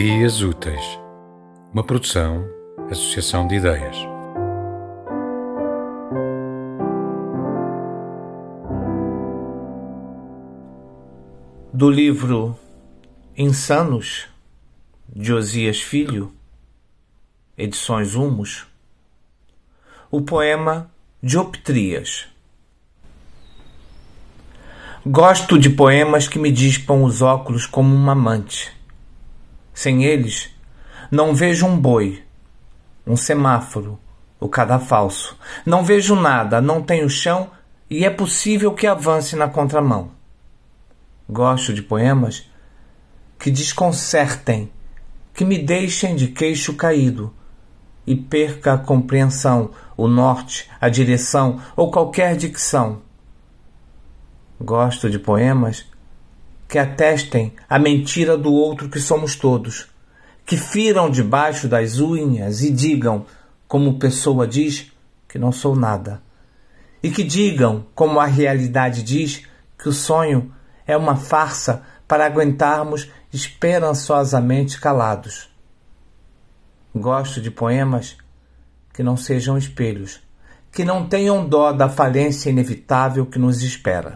Ideias Úteis, uma produção, associação de ideias. Do livro Insanos, de Osias Filho, Edições Humos, o poema Dioptrias. Gosto de poemas que me dispam os óculos como um amante sem eles, não vejo um boi, um semáforo, o cadafalso. Não vejo nada, não tenho chão e é possível que avance na contramão. Gosto de poemas que desconcertem, que me deixem de queixo caído e perca a compreensão, o norte, a direção ou qualquer dicção. Gosto de poemas que atestem a mentira do outro que somos todos, que firam debaixo das unhas e digam, como pessoa diz, que não sou nada, e que digam, como a realidade diz, que o sonho é uma farsa para aguentarmos esperançosamente calados. Gosto de poemas que não sejam espelhos, que não tenham dó da falência inevitável que nos espera.